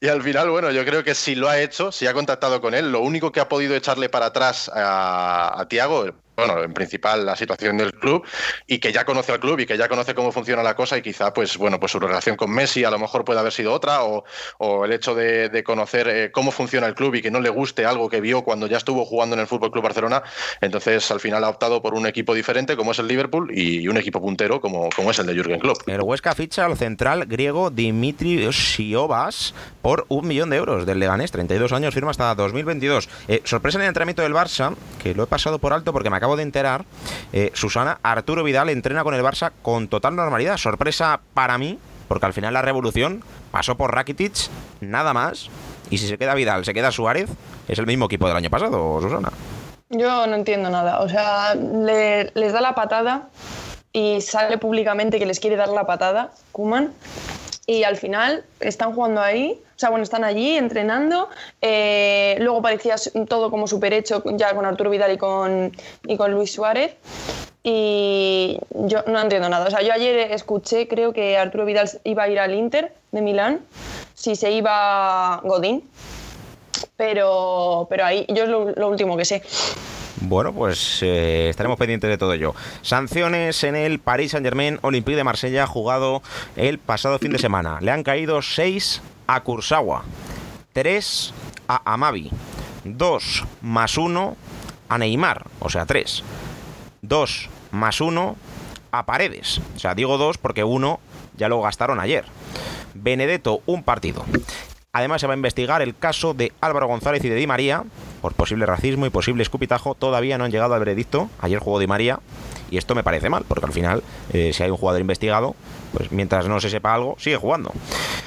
Y al final, bueno, yo creo que si lo ha hecho, si ha contactado con él, lo único que ha podido echarle para atrás a, a Tiago, bueno, en principal la situación del club y que ya conoce al club y que ya conoce cómo funciona la cosa y quizá pues bueno pues su relación con Messi a lo mejor puede haber sido otra o, o el hecho de, conocer eh, cómo funciona el club y que no le guste algo que vio cuando ya estuvo jugando en el Fútbol Club Barcelona entonces al final ha optado por un equipo diferente como es el Liverpool y un equipo puntero como, como es el de Jürgen Klopp. El Huesca ficha al central griego Dimitri Siobas por un millón de euros del Leganés, 32 años, firma hasta 2022. Eh, sorpresa en el entrenamiento del Barça, que lo he pasado por alto porque me acabo de enterar, eh, Susana, Arturo Vidal entrena con el Barça con total normalidad. Sorpresa para mí, porque al final la revolución pasó por Rakitic, nada más. Y si se queda Vidal, se queda Suárez, es el mismo equipo del año pasado, Susana. Yo no entiendo nada. O sea, le- les da la patada y sale públicamente que les quiere dar la patada, Kuman. Y al final están jugando ahí, o sea, bueno, están allí entrenando. eh, luego parecía todo como súper hecho ya con Arturo Vidal y con, y con Luis Suárez. Y yo no entiendo nada. O sea, yo ayer escuché, creo que Arturo Vidal iba a ir al Inter de Milán, si se iba Godín. Pero, pero ahí, yo es lo último que sé. Bueno, pues eh, estaremos pendientes de todo ello. Sanciones en el Paris Saint-Germain Olympique de Marsella, jugado el pasado fin de semana. Le han caído 6 a Kursawa, 3 a Amavi, 2 más 1 a Neymar, o sea, 3. 2 más 1 a Paredes. O sea, digo 2 porque uno ya lo gastaron ayer. Benedetto, un partido. Además, se va a investigar el caso de Álvaro González y de Di María por posible racismo y posible escupitajo. Todavía no han llegado al veredicto. Ayer jugó Di María y esto me parece mal, porque al final, eh, si hay un jugador investigado, pues mientras no se sepa algo, sigue jugando.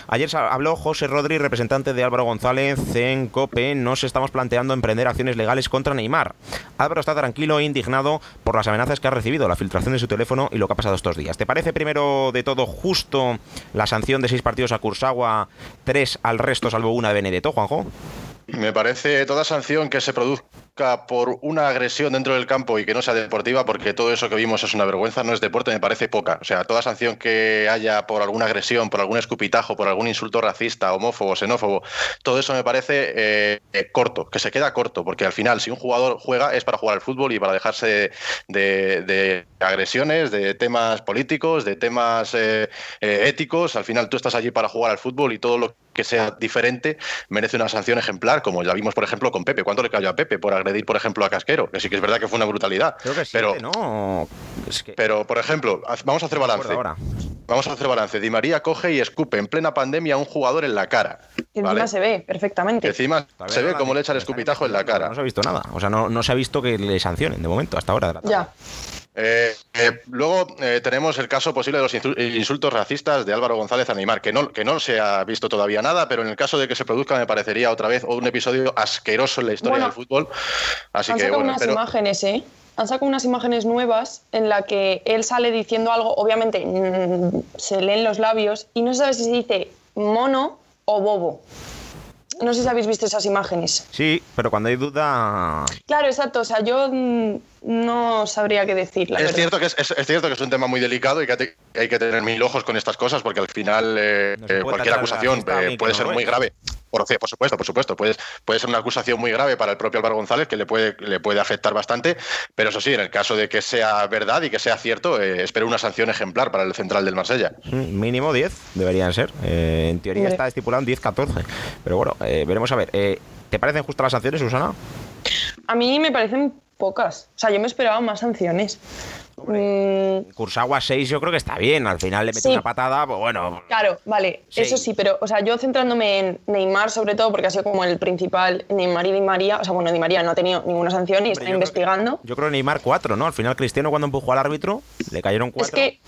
Ayer habló José Rodri, representante de Álvaro González en COPE. Nos estamos planteando emprender acciones legales contra Neymar. Álvaro está tranquilo e indignado por las amenazas que ha recibido, la filtración de su teléfono y lo que ha pasado estos días. ¿Te parece primero de todo justo la sanción de seis partidos a Kursawa, tres al resto salvo una de Benedetto, Juanjo? Me parece toda sanción que se produzca por una agresión dentro del campo y que no sea deportiva, porque todo eso que vimos es una vergüenza, no es deporte, me parece poca. O sea, toda sanción que haya por alguna agresión, por algún escupitajo, por algún insulto racista, homófobo, xenófobo, todo eso me parece eh, corto, que se queda corto, porque al final, si un jugador juega, es para jugar al fútbol y para dejarse de, agresiones, de temas políticos, de temas eh, eh, éticos. Al final, tú estás allí para jugar al fútbol y todo lo que sea diferente merece una sanción ejemplar, como ya vimos, por ejemplo, con Pepe. ¿Cuánto le cayó a Pepe por agredir, por ejemplo, a Casquero? Que sí que es verdad que fue una brutalidad. Creo que sí, pero, ¿no? Es que- pero, por ejemplo, vamos a hacer no balance. ahora. Vamos a hacer balance. Di María coge y escupe en plena pandemia a un jugador en la cara. Que encima ¿vale? se ve perfectamente. Encima Todavía se no ve cómo le echa el escupitajo en la cara. No se ha visto nada. O sea, no, no se ha visto que le sancionen de momento, hasta ahora. de la tarde. Ya. Eh, eh, luego eh, tenemos el caso posible de los insu- insultos racistas de Álvaro González a Neymar, que no, que no se ha visto todavía nada, pero en el caso de que se produzca me parecería otra vez un episodio asqueroso en la historia Bueno, del fútbol. Así Han que sacado bueno, unas pero imágenes, ¿eh? Han sacado unas imágenes nuevas en la que él sale diciendo algo, obviamente mm, se leen los labios y no se sabe si se dice mono o bobo. No sé si habéis visto esas imágenes. Sí, pero cuando hay duda. Claro, exacto. O sea, yo mm, no sabría qué decir, la es verdad. cierto que es, es- es cierto que es un tema muy delicado y que te- hay que tener mil ojos con estas cosas porque al final eh, eh, cualquier acusación eh, puede ser muy grave. Por, por supuesto, por supuesto. Puede, puede ser una acusación muy grave para el propio Álvaro González que le puede, le puede afectar bastante, pero eso sí, en el caso de que sea verdad y que sea cierto, eh, espero una sanción ejemplar para el central del Marsella. Mm, Mínimo 10 deberían ser. Eh, en teoría está estipulado en 10-14. Pero bueno, eh, veremos a ver. Eh, ¿Te parecen justas las sanciones, Susana? A mí me parecen pocas. O sea, yo me esperaba más sanciones. Mm, Kursagua 6 yo creo que está bien. Al final le mete Sí. una patada, pues bueno. Claro, vale, Sí. eso sí, pero, o sea, yo centrándome en Neymar sobre todo, porque ha sido como el principal, Neymar y Di María, o sea, bueno, Di María no ha tenido ninguna sanción y Hombre, está yo creo que- investigando. Yo creo que Neymar 4, ¿no? Al final Cristiano cuando empujó al árbitro le cayeron 4. Es que,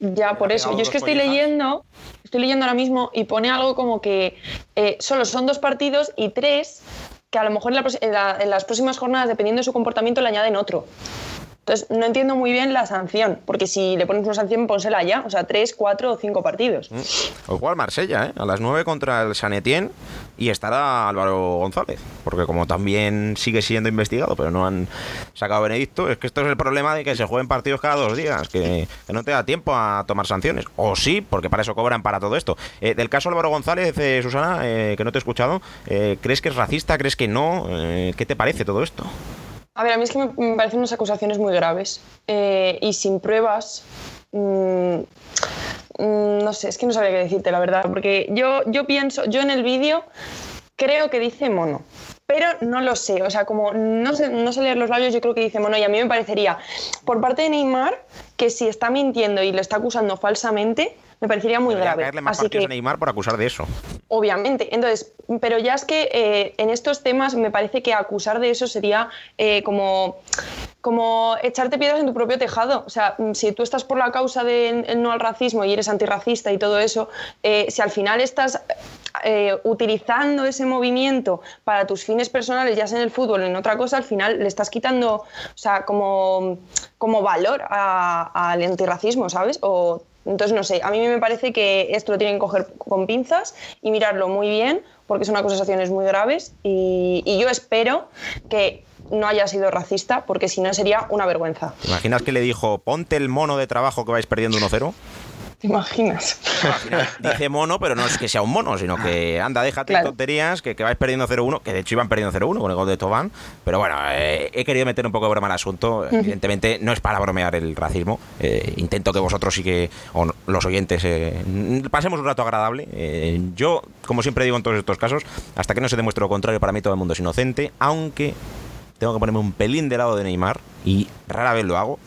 ya, por eso, yo es que estoy leyendo, estoy leyendo ahora mismo y pone algo como que eh, solo son dos partidos y tres que a lo mejor en, las próximas jornadas, dependiendo de su comportamiento, le añaden otro. Entonces, no entiendo muy bien la sanción, porque si le pones una sanción, pónsela ya, o sea, tres, cuatro o cinco partidos. O igual Marsella, ¿eh? A las 9 contra el San Etienne y estará Álvaro González. Porque como también sigue siendo investigado, pero no han sacado Benedicto, es que esto es el problema de que se jueguen partidos cada dos días, que, que no te da tiempo a tomar sanciones. O sí, porque para eso cobran para todo esto. Eh, del caso Álvaro González, eh, Susana, eh, que no te he escuchado, eh, ¿crees que es racista? ¿Crees que no? Eh, ¿Qué te parece todo esto? A ver, a mí es que me, parecen unas acusaciones muy graves eh, y sin pruebas. mm, mm, no sé, es que no sabría qué decirte, la verdad, porque yo, yo pienso, yo en el vídeo creo que dice mono, pero no lo sé, o sea, como no sé, no sé leer los labios, yo creo que dice mono y a mí me parecería, por parte de Neymar, que si está mintiendo y le está acusando falsamente, me parecería muy Deberían grave. caerle más Así que, a Neymar por acusar de eso. Obviamente, entonces, pero ya es que eh, en estos temas me parece que acusar de eso sería eh, como, como echarte piedras en tu propio tejado. O sea, mm, si tú estás por la causa de eh, no al racismo y eres antirracista y todo eso, eh, si al final estás eh, utilizando ese movimiento para tus fines personales, ya sea en el fútbol o en otra cosa, al final le estás quitando, o sea, como, como valor al antirracismo, ¿sabes? O entonces, no sé, a mí me parece que esto lo tienen que coger con pinzas y mirarlo muy bien, porque son acusaciones muy graves y, y yo espero que no haya sido racista, porque si no sería una vergüenza. ¿Te imaginas que le dijo, ponte el mono de trabajo que vais perdiendo 1-0? ¿Te imaginas? Dice mono, pero no es que sea un mono, sino que anda, déjate Claro. tonterías, que, que vais perdiendo 0-1, que de hecho iban perdiendo 0-1 con el gol de Tobán. Pero bueno, eh, he querido meter un poco de broma al asunto. Evidentemente no es para bromear el racismo. Eh, intento que vosotros sí que, o no- los oyentes, eh, pasemos un rato agradable. Yo, como siempre digo en todos estos casos, hasta que no se demuestre lo contrario, para mí todo el mundo es inocente, aunque tengo que ponerme un pelín de lado de Neymar y rara vez lo hago.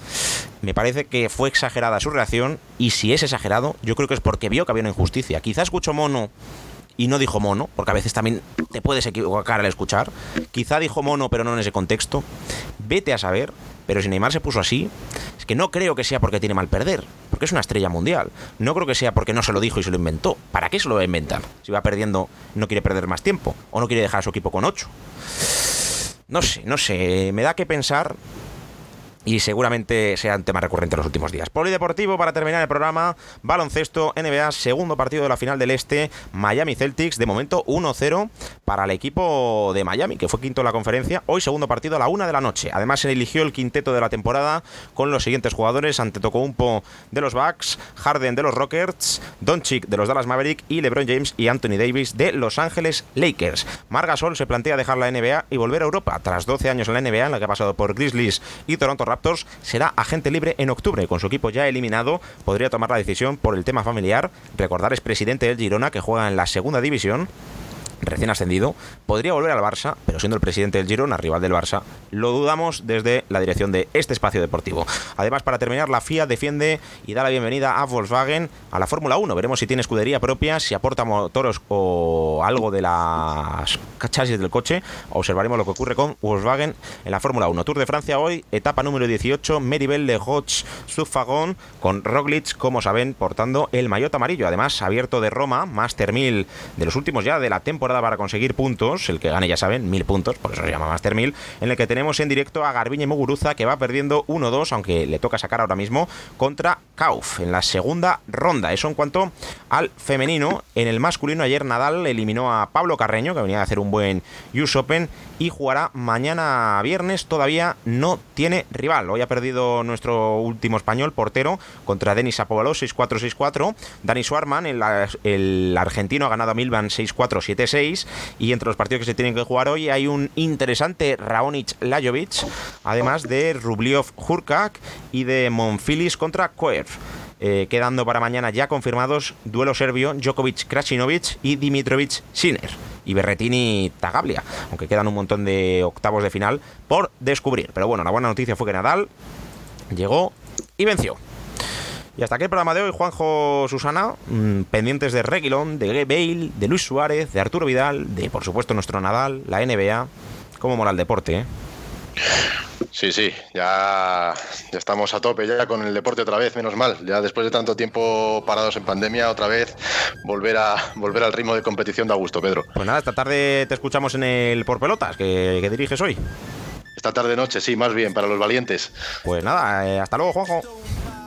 Me parece que fue exagerada su reacción y si es exagerado, yo creo que es porque vio que había una injusticia. Quizá escuchó mono y no dijo mono, porque a veces también te puedes equivocar al escuchar. Quizá dijo mono, pero no en ese contexto. Vete a saber, pero si Neymar se puso así, es que no creo que sea porque tiene mal perder, porque es una estrella mundial. No creo que sea porque no se lo dijo y se lo inventó. ¿Para qué se lo va a inventar? Si va perdiendo, no quiere perder más tiempo o no quiere dejar a su equipo con 8. No sé, no sé, me da que pensar y seguramente sea un tema recurrente en los últimos días. Polideportivo para terminar el programa, baloncesto, NBA, segundo partido de la final del Este, Miami Celtics, de momento 1-0 para el equipo de Miami, que fue quinto en la conferencia, hoy segundo partido a la una de la noche. Además se eligió el quinteto de la temporada con los siguientes jugadores, ante Tocumpo de los Bucks, Harden de los Rockets, Doncic de los Dallas Maverick y LeBron James y Anthony Davis de Los Ángeles Lakers. Margasol se plantea dejar la NBA y volver a Europa tras 12 años en la NBA, en la que ha pasado por Grizzlies y Toronto Raptors será agente libre en octubre. Con su equipo ya eliminado, podría tomar la decisión por el tema familiar. Recordar es presidente del Girona, que juega en la segunda división recién ascendido, podría volver al Barça, pero siendo el presidente del Girona, rival del Barça, lo dudamos desde la dirección de este espacio deportivo. Además, para terminar, la FIA defiende y da la bienvenida a Volkswagen a la Fórmula 1. Veremos si tiene escudería propia, si aporta motores o algo de las chasis del coche. Observaremos lo que ocurre con Volkswagen en la Fórmula 1. Tour de Francia hoy, etapa número 18, Meribel de Hodge Subfagón, con Roglic, como saben, portando el maillot amarillo. Además, abierto de Roma, Master 1000 de los últimos ya de la temporada para conseguir puntos, el que gane ya saben, mil puntos, por eso se llama Master 1000, en el que tenemos en directo a Garbiñe Muguruza que va perdiendo 1-2, aunque le toca sacar ahora mismo, contra Kauf en la segunda ronda. Eso en cuanto al femenino. En el masculino ayer Nadal eliminó a Pablo Carreño, que venía a hacer un buen US Open, y jugará mañana viernes. Todavía no tiene rival. Hoy ha perdido nuestro último español, portero, contra Denis Apovaló 6-4-6-4. Dani Suarman, el, el argentino, ha ganado a Milvan 6-4, 7-6 y entre los partidos que se tienen que jugar hoy hay un interesante Raonic Lajovic, además de Rubliov Hurkak y de Monfilis contra Koev. Eh, quedando para mañana ya confirmados duelo serbio Djokovic Krasinovic y Dimitrovic Sinner y Berretini Tagablia, aunque quedan un montón de octavos de final por descubrir. Pero bueno, la buena noticia fue que Nadal llegó y venció. Y hasta aquí el programa de hoy, Juanjo Susana, mm, pendientes de Reguilón, de Bale, de Luis Suárez, de Arturo Vidal, de por supuesto nuestro Nadal, la NBA. ¿Cómo mola el deporte, eh? Sí, sí, ya, ya, estamos a tope ya con el deporte otra vez, menos mal. Ya después de tanto tiempo parados en pandemia, otra vez volver a volver al ritmo de competición de gusto, Pedro. Pues nada, esta tarde te escuchamos en el Por Pelotas, que, que diriges hoy. Esta tarde noche, sí, más bien, para los valientes. Pues nada, eh, hasta luego, Juanjo.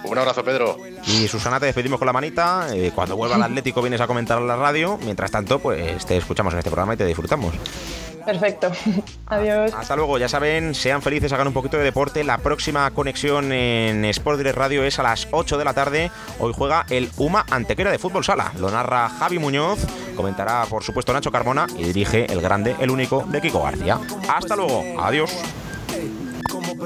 Un abrazo, Pedro. Y Susana, te despedimos con la manita. Eh, cuando vuelva al Atlético vienes a comentar en la radio. Mientras tanto, pues te escuchamos en este programa y te disfrutamos. Perfecto. Adiós. Hasta luego. Ya saben, sean felices, hagan un poquito de deporte. La próxima conexión en Sport Direct Radio es a las 8 de la tarde. Hoy juega el UMA Antequera de Fútbol Sala. Lo narra Javi Muñoz, comentará por supuesto Nacho Carmona y dirige el grande, el único de Kiko García. Hasta luego. Adiós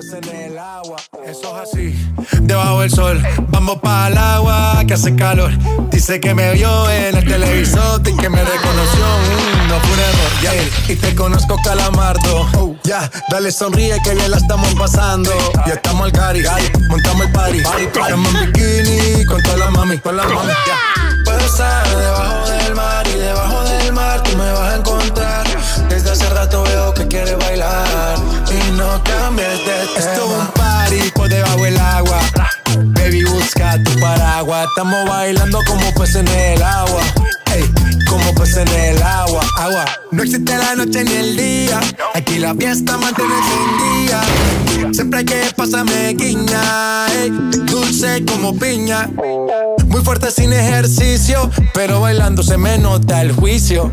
en el agua. Eso es así. Debajo del sol, vamos para el agua que hace calor. Dice que me vio en el televisor y que me reconoció. Mm, no fue un Y te conozco, calamardo. Ya, dale sonríe que bien la estamos pasando. Ya estamos al cari, montamos el party. Estamos en bikini con toda la mami, con la mami. Puedo estar debajo del mar y debajo del mar tú me vas a encontrar. Desde hace rato veo que quieres bailar no cambies de tema. Esto es un party por debajo del agua. Baby, busca tu paraguas. Estamos bailando como pues en el agua. Ey, como pues en el agua, agua. No existe la noche ni el día. Aquí la fiesta mantiene sin día. Siempre hay que pasarme guiña. Ey, dulce como piña. Muy fuerte sin ejercicio, pero bailando se me nota el juicio.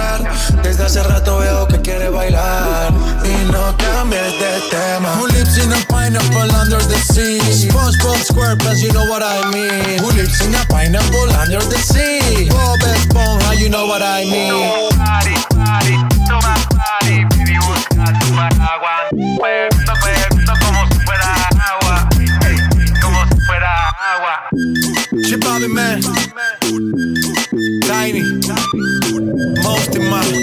Desde hace rato veo que quieres bailar y no cambies de tema. Who lives in a pineapple under the sea? SpongeBob SquarePants, you know what I mean. Who lives in a pineapple under the sea? Bob Esponja, you know what I mean. Party, party, toma party, baby busca tu paraguas. Puesto, puesto como si fuera agua, como si fuera agua. Shit, Bobby, man. Tiny. Most of my.